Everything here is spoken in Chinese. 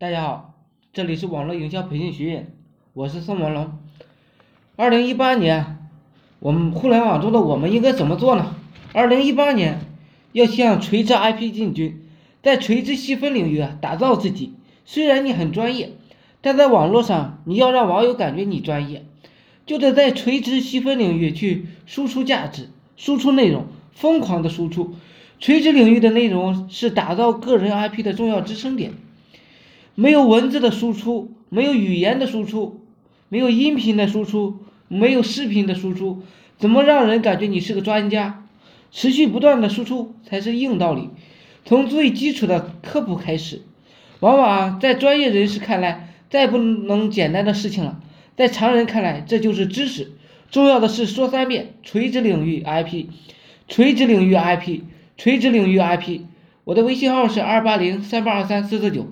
大家好，这里是网络营销培训学院，我是宋文龙。二零一八年，我们互联网中的我们应该怎么做呢？二零一八年要向垂直 IP 进军，在垂直细分领域打造自己。虽然你很专业，但在网络上你要让网友感觉你专业，就得在垂直细分领域去输出价值、输出内容，疯狂的输出。垂直领域的内容是打造个人 IP 的重要支撑点。没有文字的输出，没有语言的输出，没有音频的输出，没有视频的输出，怎么让人感觉你是个专家？持续不断的输出才是硬道理。从最基础的科普开始，往往在专业人士看来，再不能简单的事情了。在常人看来，这就是知识。重要的是说三遍：垂直领域 IP，垂直领域 IP。垂直领域 IP，我的微信号是二八零三八二三四四九。